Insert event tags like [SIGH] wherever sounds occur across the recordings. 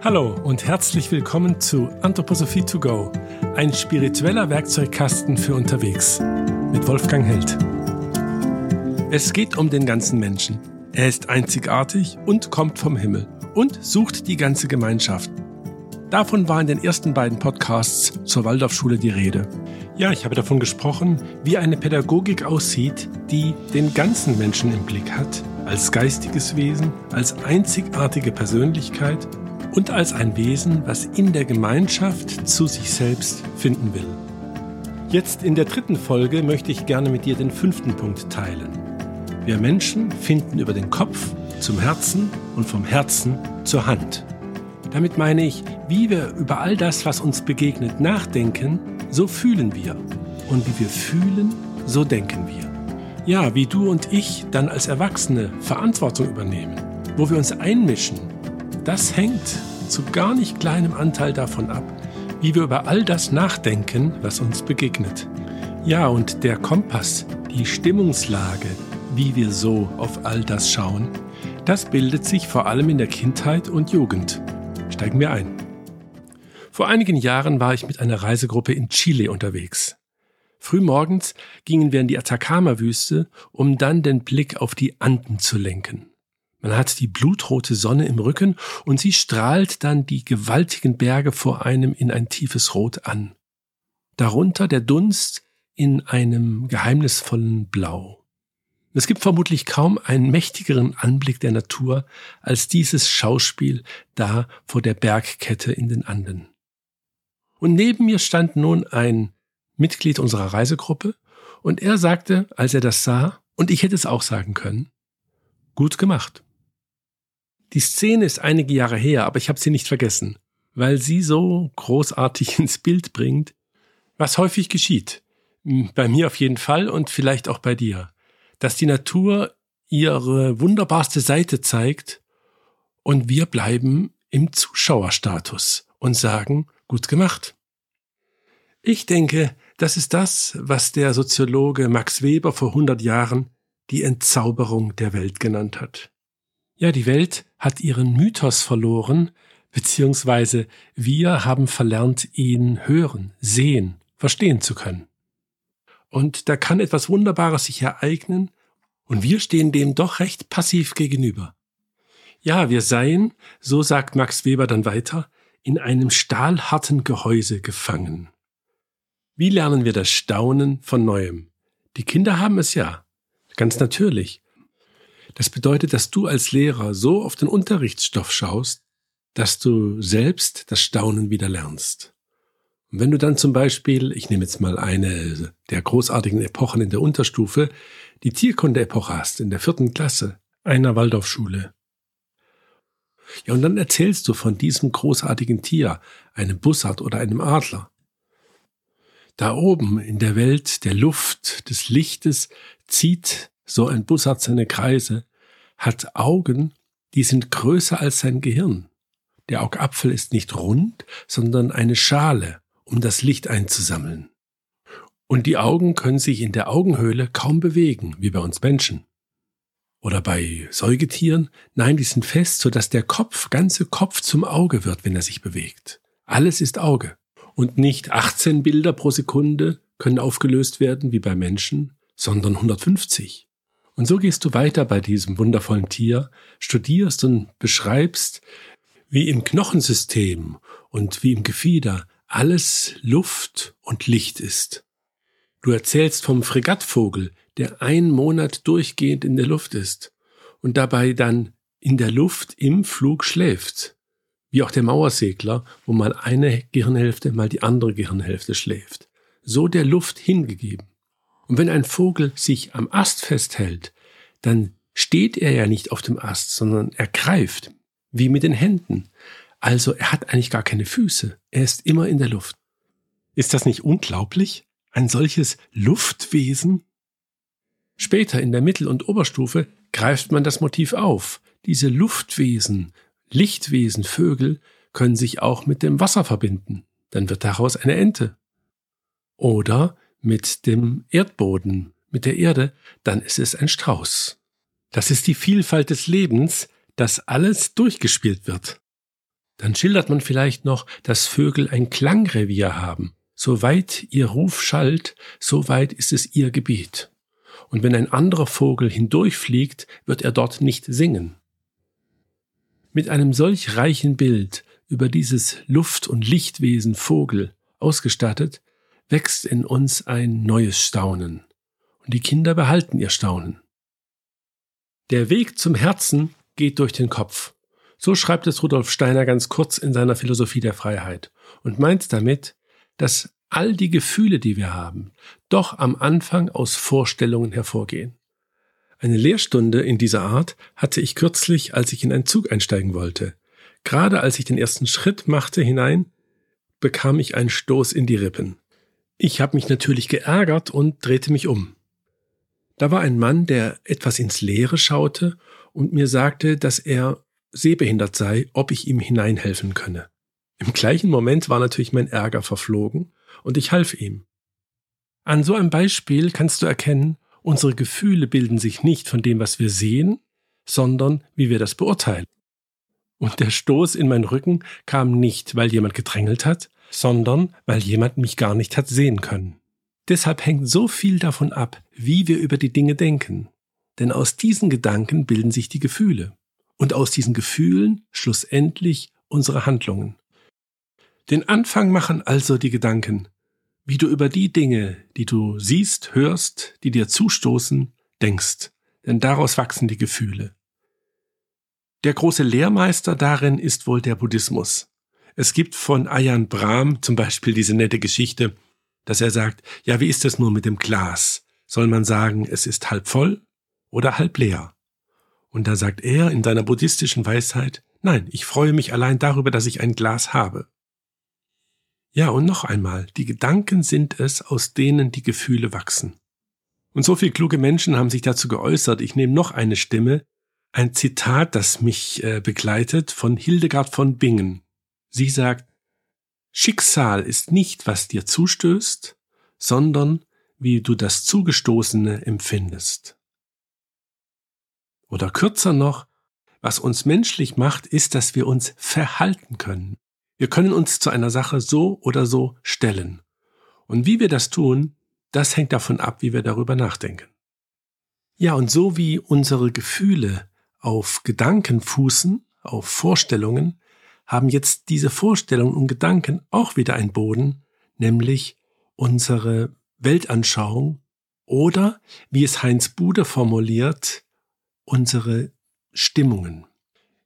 Hallo und herzlich willkommen zu Anthroposophie to go, ein spiritueller Werkzeugkasten für unterwegs mit Wolfgang Held. Es geht um den ganzen Menschen. Er ist einzigartig und kommt vom Himmel und sucht die ganze Gemeinschaft. Davon war in den ersten beiden Podcasts zur Waldorfschule die Rede. Ja, ich habe davon gesprochen, wie eine Pädagogik aussieht, die den ganzen Menschen im Blick hat, als geistiges Wesen, als einzigartige Persönlichkeit und als ein Wesen, was in der Gemeinschaft zu sich selbst finden will. Jetzt in der dritten Folge möchte ich gerne mit dir den fünften Punkt teilen. Wir Menschen finden über den Kopf zum Herzen und vom Herzen zur Hand. Damit meine ich, wie wir über all das, was uns begegnet, nachdenken, so fühlen wir. Und wie wir fühlen, so denken wir. Ja, wie du und ich dann als Erwachsene Verantwortung übernehmen, wo wir uns einmischen das hängt zu gar nicht kleinem Anteil davon ab, wie wir über all das nachdenken, was uns begegnet. Ja, und der Kompass, die Stimmungslage, wie wir so auf all das schauen, das bildet sich vor allem in der Kindheit und Jugend. Steigen wir ein. Vor einigen Jahren war ich mit einer Reisegruppe in Chile unterwegs. Frühmorgens gingen wir in die Atacama-Wüste, um dann den Blick auf die Anden zu lenken. Man hat die blutrote Sonne im Rücken und sie strahlt dann die gewaltigen Berge vor einem in ein tiefes Rot an. Darunter der Dunst in einem geheimnisvollen Blau. Es gibt vermutlich kaum einen mächtigeren Anblick der Natur als dieses Schauspiel da vor der Bergkette in den Anden. Und neben mir stand nun ein Mitglied unserer Reisegruppe, und er sagte, als er das sah, und ich hätte es auch sagen können, gut gemacht. Die Szene ist einige Jahre her, aber ich habe sie nicht vergessen, weil sie so großartig [LAUGHS] ins Bild bringt, was häufig geschieht. Hm, bei mir auf jeden Fall und vielleicht auch bei dir. Dass die Natur ihre wunderbarste Seite zeigt und wir bleiben im Zuschauerstatus und sagen, gut gemacht. Ich denke, das ist das, was der Soziologe Max Weber vor 100 Jahren die Entzauberung der Welt genannt hat. Ja, die Welt hat ihren Mythos verloren, beziehungsweise wir haben verlernt, ihn hören, sehen, verstehen zu können. Und da kann etwas Wunderbares sich ereignen, und wir stehen dem doch recht passiv gegenüber. Ja, wir seien, so sagt Max Weber dann weiter, in einem stahlharten Gehäuse gefangen. Wie lernen wir das Staunen von neuem? Die Kinder haben es ja, ganz natürlich. Das bedeutet, dass du als Lehrer so auf den Unterrichtsstoff schaust, dass du selbst das Staunen wieder lernst. Und wenn du dann zum Beispiel, ich nehme jetzt mal eine der großartigen Epochen in der Unterstufe, die Tierkunde-Epoche hast, in der vierten Klasse einer Waldorfschule. Ja, und dann erzählst du von diesem großartigen Tier, einem Bussard oder einem Adler. Da oben in der Welt der Luft, des Lichtes, zieht so ein Bussard seine Kreise, hat Augen, die sind größer als sein Gehirn. Der Augapfel ist nicht rund, sondern eine Schale, um das Licht einzusammeln. Und die Augen können sich in der Augenhöhle kaum bewegen, wie bei uns Menschen. Oder bei Säugetieren? Nein, die sind fest, sodass der Kopf, ganze Kopf zum Auge wird, wenn er sich bewegt. Alles ist Auge. Und nicht 18 Bilder pro Sekunde können aufgelöst werden wie bei Menschen, sondern 150. Und so gehst du weiter bei diesem wundervollen Tier, studierst und beschreibst, wie im Knochensystem und wie im Gefieder alles Luft und Licht ist. Du erzählst vom Fregattvogel, der einen Monat durchgehend in der Luft ist und dabei dann in der Luft im Flug schläft. Wie auch der Mauersegler, wo mal eine Gehirnhälfte, mal die andere Gehirnhälfte schläft. So der Luft hingegeben. Und wenn ein Vogel sich am Ast festhält, dann steht er ja nicht auf dem Ast, sondern er greift, wie mit den Händen. Also er hat eigentlich gar keine Füße. Er ist immer in der Luft. Ist das nicht unglaublich? Ein solches Luftwesen? Später in der Mittel- und Oberstufe greift man das Motiv auf. Diese Luftwesen, Lichtwesen, Vögel können sich auch mit dem Wasser verbinden. Dann wird daraus eine Ente. Oder mit dem Erdboden, mit der Erde, dann ist es ein Strauß. Das ist die Vielfalt des Lebens, dass alles durchgespielt wird. Dann schildert man vielleicht noch, dass Vögel ein Klangrevier haben. So weit ihr Ruf schallt, so weit ist es ihr Gebiet. Und wenn ein anderer Vogel hindurchfliegt, wird er dort nicht singen. Mit einem solch reichen Bild über dieses Luft- und Lichtwesen Vogel ausgestattet, wächst in uns ein neues Staunen. Und die Kinder behalten ihr Staunen. Der Weg zum Herzen geht durch den Kopf. So schreibt es Rudolf Steiner ganz kurz in seiner Philosophie der Freiheit und meint damit, dass all die Gefühle, die wir haben, doch am Anfang aus Vorstellungen hervorgehen. Eine Lehrstunde in dieser Art hatte ich kürzlich, als ich in einen Zug einsteigen wollte. Gerade als ich den ersten Schritt machte hinein, bekam ich einen Stoß in die Rippen. Ich habe mich natürlich geärgert und drehte mich um. Da war ein Mann, der etwas ins Leere schaute und mir sagte, dass er sehbehindert sei, ob ich ihm hineinhelfen könne. Im gleichen Moment war natürlich mein Ärger verflogen und ich half ihm. An so einem Beispiel kannst du erkennen, unsere Gefühle bilden sich nicht von dem, was wir sehen, sondern wie wir das beurteilen. Und der Stoß in meinen Rücken kam nicht, weil jemand gedrängelt hat, sondern weil jemand mich gar nicht hat sehen können. Deshalb hängt so viel davon ab, wie wir über die Dinge denken. Denn aus diesen Gedanken bilden sich die Gefühle. Und aus diesen Gefühlen schlussendlich unsere Handlungen. Den Anfang machen also die Gedanken, wie du über die Dinge, die du siehst, hörst, die dir zustoßen, denkst. Denn daraus wachsen die Gefühle. Der große Lehrmeister darin ist wohl der Buddhismus. Es gibt von Ayan Brahm zum Beispiel diese nette Geschichte, dass er sagt, ja, wie ist es nur mit dem Glas? Soll man sagen, es ist halb voll oder halb leer? Und da sagt er in seiner buddhistischen Weisheit, nein, ich freue mich allein darüber, dass ich ein Glas habe. Ja, und noch einmal, die Gedanken sind es, aus denen die Gefühle wachsen. Und so viele kluge Menschen haben sich dazu geäußert. Ich nehme noch eine Stimme, ein Zitat, das mich äh, begleitet, von Hildegard von Bingen. Sie sagt, Schicksal ist nicht, was dir zustößt, sondern wie du das Zugestoßene empfindest. Oder kürzer noch, was uns menschlich macht, ist, dass wir uns verhalten können. Wir können uns zu einer Sache so oder so stellen. Und wie wir das tun, das hängt davon ab, wie wir darüber nachdenken. Ja, und so wie unsere Gefühle auf Gedanken fußen, auf Vorstellungen, haben jetzt diese Vorstellungen und Gedanken auch wieder einen Boden, nämlich unsere Weltanschauung oder, wie es Heinz Bude formuliert, unsere Stimmungen.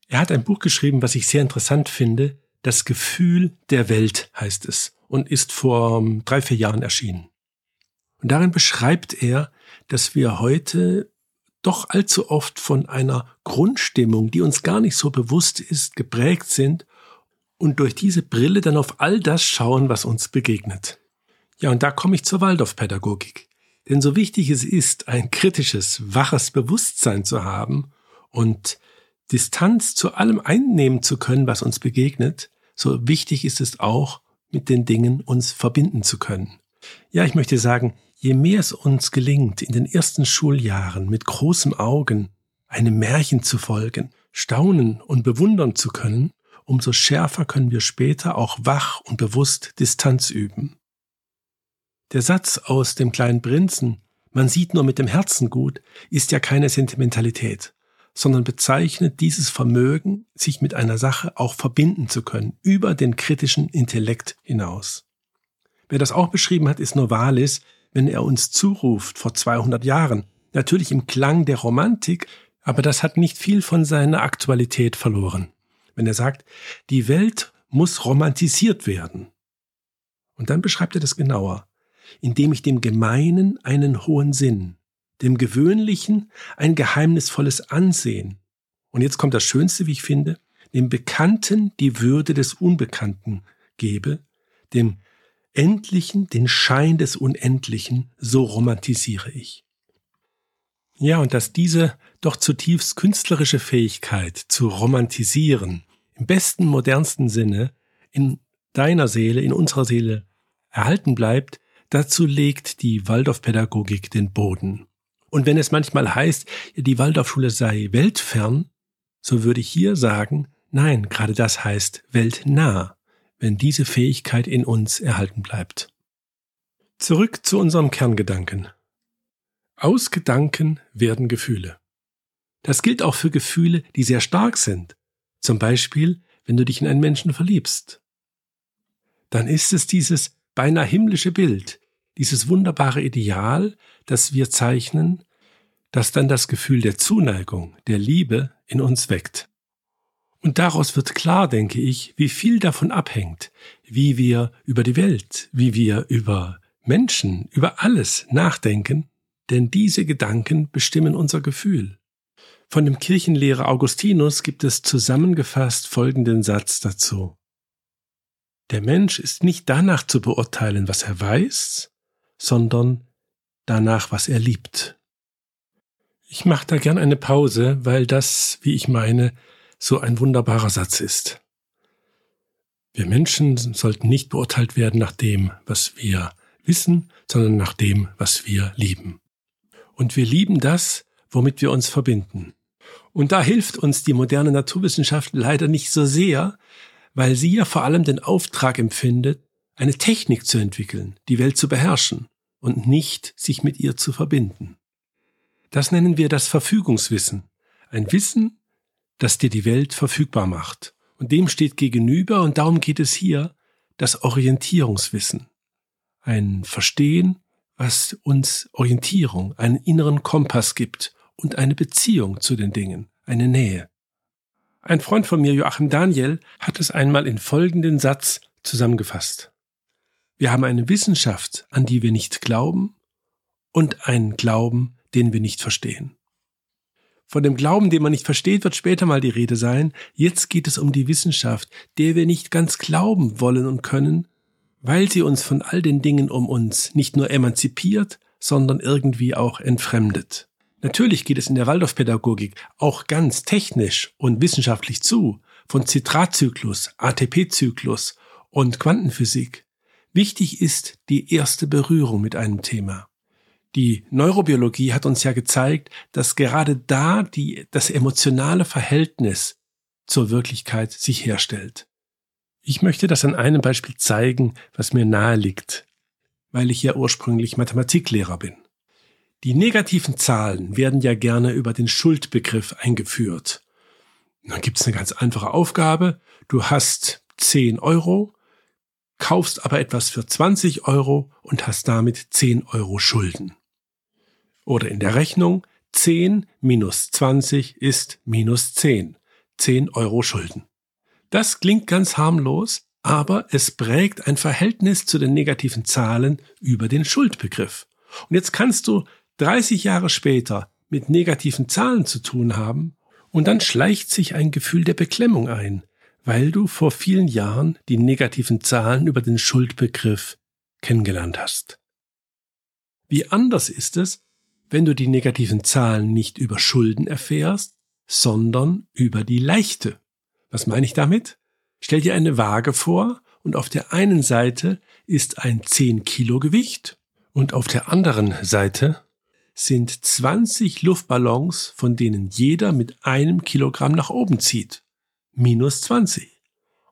Er hat ein Buch geschrieben, was ich sehr interessant finde. Das Gefühl der Welt heißt es und ist vor drei, vier Jahren erschienen. Und darin beschreibt er, dass wir heute doch allzu oft von einer Grundstimmung, die uns gar nicht so bewusst ist, geprägt sind und durch diese Brille dann auf all das schauen, was uns begegnet. Ja, und da komme ich zur Waldorfpädagogik. Denn so wichtig es ist, ein kritisches, waches Bewusstsein zu haben und Distanz zu allem einnehmen zu können, was uns begegnet, so wichtig ist es auch, mit den Dingen uns verbinden zu können. Ja, ich möchte sagen, Je mehr es uns gelingt, in den ersten Schuljahren mit großem Augen einem Märchen zu folgen, staunen und bewundern zu können, umso schärfer können wir später auch wach und bewusst Distanz üben. Der Satz aus dem kleinen Prinzen, man sieht nur mit dem Herzen gut, ist ja keine Sentimentalität, sondern bezeichnet dieses Vermögen, sich mit einer Sache auch verbinden zu können, über den kritischen Intellekt hinaus. Wer das auch beschrieben hat, ist Novalis, wenn er uns zuruft vor 200 Jahren. Natürlich im Klang der Romantik, aber das hat nicht viel von seiner Aktualität verloren. Wenn er sagt, die Welt muss romantisiert werden. Und dann beschreibt er das genauer, indem ich dem Gemeinen einen hohen Sinn, dem Gewöhnlichen ein geheimnisvolles Ansehen. Und jetzt kommt das Schönste, wie ich finde, dem Bekannten die Würde des Unbekannten gebe, dem Endlichen, den Schein des Unendlichen, so romantisiere ich. Ja, und dass diese doch zutiefst künstlerische Fähigkeit zu romantisieren, im besten, modernsten Sinne, in deiner Seele, in unserer Seele erhalten bleibt, dazu legt die Waldorfpädagogik den Boden. Und wenn es manchmal heißt, die Waldorfschule sei weltfern, so würde ich hier sagen, Nein, gerade das heißt weltnah, wenn diese Fähigkeit in uns erhalten bleibt. Zurück zu unserem Kerngedanken. Aus Gedanken werden Gefühle. Das gilt auch für Gefühle, die sehr stark sind. Zum Beispiel, wenn du dich in einen Menschen verliebst. Dann ist es dieses beinahe himmlische Bild, dieses wunderbare Ideal, das wir zeichnen, das dann das Gefühl der Zuneigung, der Liebe in uns weckt. Und daraus wird klar, denke ich, wie viel davon abhängt, wie wir über die Welt, wie wir über Menschen, über alles nachdenken, denn diese Gedanken bestimmen unser Gefühl. Von dem Kirchenlehrer Augustinus gibt es zusammengefasst folgenden Satz dazu. Der Mensch ist nicht danach zu beurteilen, was er weiß, sondern danach, was er liebt. Ich mache da gern eine Pause, weil das, wie ich meine, so ein wunderbarer Satz ist. Wir Menschen sollten nicht beurteilt werden nach dem, was wir wissen, sondern nach dem, was wir lieben. Und wir lieben das, womit wir uns verbinden. Und da hilft uns die moderne Naturwissenschaft leider nicht so sehr, weil sie ja vor allem den Auftrag empfindet, eine Technik zu entwickeln, die Welt zu beherrschen und nicht sich mit ihr zu verbinden. Das nennen wir das Verfügungswissen. Ein Wissen, das dir die Welt verfügbar macht. Und dem steht gegenüber, und darum geht es hier, das Orientierungswissen. Ein Verstehen, was uns Orientierung, einen inneren Kompass gibt und eine Beziehung zu den Dingen, eine Nähe. Ein Freund von mir, Joachim Daniel, hat es einmal in folgenden Satz zusammengefasst. Wir haben eine Wissenschaft, an die wir nicht glauben, und einen Glauben, den wir nicht verstehen. Von dem Glauben, den man nicht versteht, wird später mal die Rede sein. Jetzt geht es um die Wissenschaft, der wir nicht ganz glauben wollen und können, weil sie uns von all den Dingen um uns nicht nur emanzipiert, sondern irgendwie auch entfremdet. Natürlich geht es in der Waldorfpädagogik auch ganz technisch und wissenschaftlich zu, von Zitratzyklus, ATP-Zyklus und Quantenphysik. Wichtig ist die erste Berührung mit einem Thema. Die Neurobiologie hat uns ja gezeigt, dass gerade da die, das emotionale Verhältnis zur Wirklichkeit sich herstellt. Ich möchte das an einem Beispiel zeigen, was mir nahe liegt, weil ich ja ursprünglich Mathematiklehrer bin. Die negativen Zahlen werden ja gerne über den Schuldbegriff eingeführt. Dann gibt es eine ganz einfache Aufgabe. Du hast 10 Euro, kaufst aber etwas für 20 Euro und hast damit 10 Euro Schulden. Oder in der Rechnung 10 minus 20 ist minus 10. 10 Euro Schulden. Das klingt ganz harmlos, aber es prägt ein Verhältnis zu den negativen Zahlen über den Schuldbegriff. Und jetzt kannst du 30 Jahre später mit negativen Zahlen zu tun haben, und dann schleicht sich ein Gefühl der Beklemmung ein, weil du vor vielen Jahren die negativen Zahlen über den Schuldbegriff kennengelernt hast. Wie anders ist es, wenn du die negativen Zahlen nicht über Schulden erfährst, sondern über die Leichte. Was meine ich damit? Stell dir eine Waage vor und auf der einen Seite ist ein 10 Kilo Gewicht und auf der anderen Seite sind 20 Luftballons, von denen jeder mit einem Kilogramm nach oben zieht. Minus 20.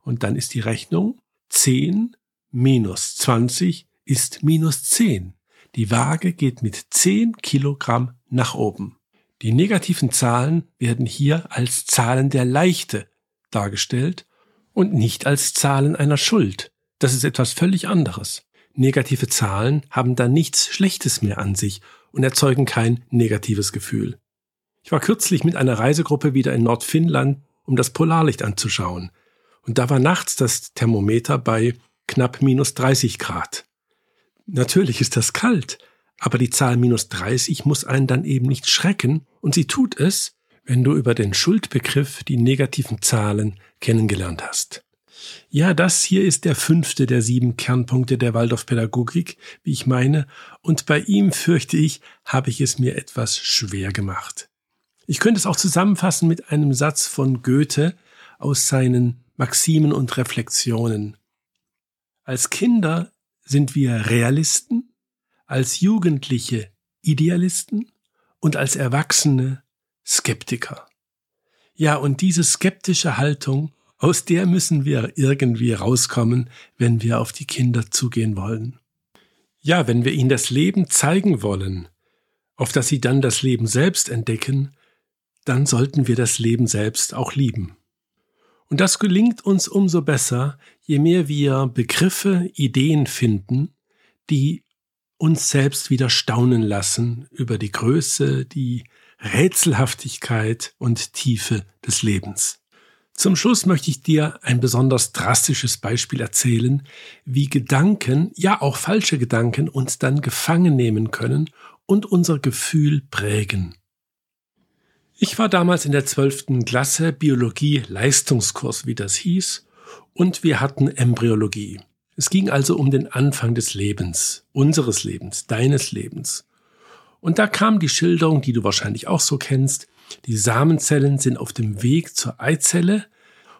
Und dann ist die Rechnung 10 minus 20 ist minus 10. Die Waage geht mit 10 Kilogramm nach oben. Die negativen Zahlen werden hier als Zahlen der Leichte dargestellt und nicht als Zahlen einer Schuld. Das ist etwas völlig anderes. Negative Zahlen haben da nichts Schlechtes mehr an sich und erzeugen kein negatives Gefühl. Ich war kürzlich mit einer Reisegruppe wieder in Nordfinnland, um das Polarlicht anzuschauen. Und da war nachts das Thermometer bei knapp minus 30 Grad. Natürlich ist das kalt, aber die Zahl minus 30 muss einen dann eben nicht schrecken, und sie tut es, wenn du über den Schuldbegriff die negativen Zahlen kennengelernt hast. Ja, das hier ist der fünfte der sieben Kernpunkte der Waldorfpädagogik, wie ich meine, und bei ihm, fürchte ich, habe ich es mir etwas schwer gemacht. Ich könnte es auch zusammenfassen mit einem Satz von Goethe aus seinen Maximen und Reflexionen. Als Kinder sind wir Realisten, als Jugendliche Idealisten und als Erwachsene Skeptiker. Ja, und diese skeptische Haltung, aus der müssen wir irgendwie rauskommen, wenn wir auf die Kinder zugehen wollen. Ja, wenn wir ihnen das Leben zeigen wollen, auf das sie dann das Leben selbst entdecken, dann sollten wir das Leben selbst auch lieben. Und das gelingt uns umso besser, je mehr wir Begriffe, Ideen finden, die uns selbst wieder staunen lassen über die Größe, die Rätselhaftigkeit und Tiefe des Lebens. Zum Schluss möchte ich dir ein besonders drastisches Beispiel erzählen, wie Gedanken, ja auch falsche Gedanken, uns dann gefangen nehmen können und unser Gefühl prägen. Ich war damals in der zwölften Klasse Biologie Leistungskurs, wie das hieß, und wir hatten Embryologie. Es ging also um den Anfang des Lebens, unseres Lebens, deines Lebens. Und da kam die Schilderung, die du wahrscheinlich auch so kennst. Die Samenzellen sind auf dem Weg zur Eizelle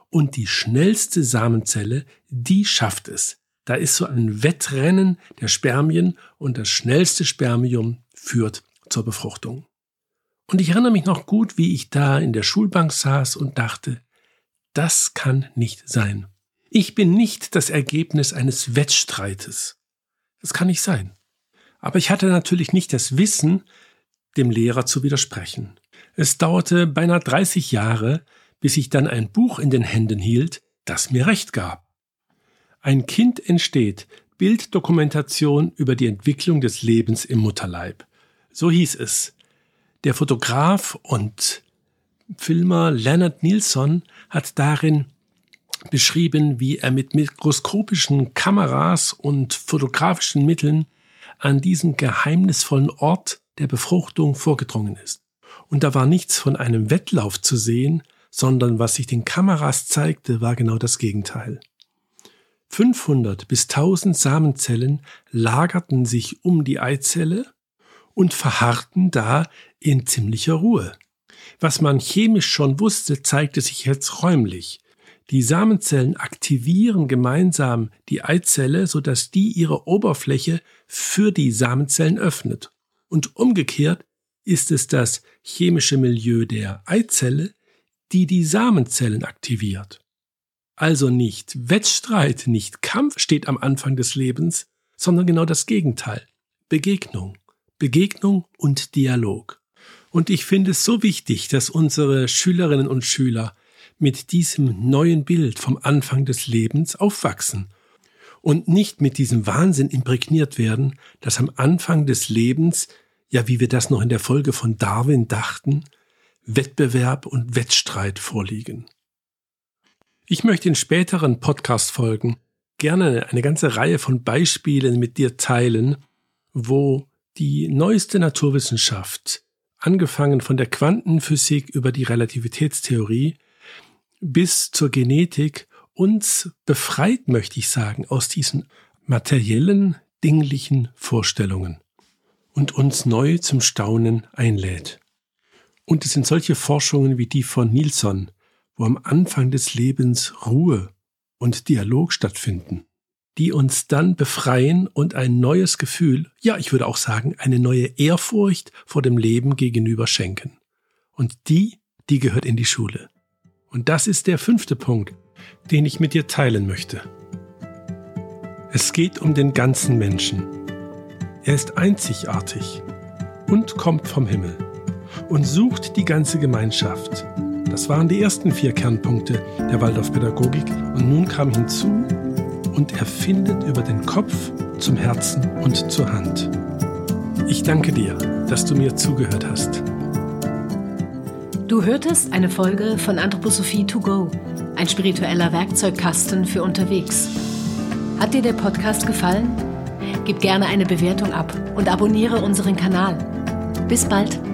und die schnellste Samenzelle, die schafft es. Da ist so ein Wettrennen der Spermien und das schnellste Spermium führt zur Befruchtung. Und ich erinnere mich noch gut, wie ich da in der Schulbank saß und dachte, das kann nicht sein. Ich bin nicht das Ergebnis eines Wettstreites. Das kann nicht sein. Aber ich hatte natürlich nicht das Wissen, dem Lehrer zu widersprechen. Es dauerte beinahe 30 Jahre, bis ich dann ein Buch in den Händen hielt, das mir recht gab. Ein Kind entsteht, Bilddokumentation über die Entwicklung des Lebens im Mutterleib. So hieß es. Der Fotograf und Filmer Leonard Nilsson hat darin beschrieben, wie er mit mikroskopischen Kameras und fotografischen Mitteln an diesen geheimnisvollen Ort der Befruchtung vorgedrungen ist. Und da war nichts von einem Wettlauf zu sehen, sondern was sich den Kameras zeigte, war genau das Gegenteil. 500 bis 1000 Samenzellen lagerten sich um die Eizelle und verharrten da in ziemlicher Ruhe. Was man chemisch schon wusste, zeigte sich jetzt räumlich. Die Samenzellen aktivieren gemeinsam die Eizelle, sodass die ihre Oberfläche für die Samenzellen öffnet. Und umgekehrt ist es das chemische Milieu der Eizelle, die die Samenzellen aktiviert. Also nicht Wettstreit, nicht Kampf steht am Anfang des Lebens, sondern genau das Gegenteil. Begegnung. Begegnung und Dialog. Und ich finde es so wichtig, dass unsere Schülerinnen und Schüler mit diesem neuen Bild vom Anfang des Lebens aufwachsen und nicht mit diesem Wahnsinn imprägniert werden, dass am Anfang des Lebens, ja wie wir das noch in der Folge von Darwin dachten, Wettbewerb und Wettstreit vorliegen. Ich möchte in späteren Podcast-Folgen gerne eine ganze Reihe von Beispielen mit dir teilen, wo die neueste Naturwissenschaft, angefangen von der Quantenphysik über die Relativitätstheorie, bis zur Genetik uns befreit, möchte ich sagen, aus diesen materiellen, dinglichen Vorstellungen und uns neu zum Staunen einlädt. Und es sind solche Forschungen wie die von Nilsson, wo am Anfang des Lebens Ruhe und Dialog stattfinden, die uns dann befreien und ein neues Gefühl, ja, ich würde auch sagen, eine neue Ehrfurcht vor dem Leben gegenüber schenken. Und die, die gehört in die Schule. Und das ist der fünfte Punkt, den ich mit dir teilen möchte. Es geht um den ganzen Menschen. Er ist einzigartig und kommt vom Himmel und sucht die ganze Gemeinschaft. Das waren die ersten vier Kernpunkte der Waldorfpädagogik und nun kam hinzu, und er findet über den Kopf zum Herzen und zur Hand. Ich danke dir, dass du mir zugehört hast. Du hörtest eine Folge von Anthroposophie to go, ein spiritueller Werkzeugkasten für unterwegs. Hat dir der Podcast gefallen? Gib gerne eine Bewertung ab und abonniere unseren Kanal. Bis bald.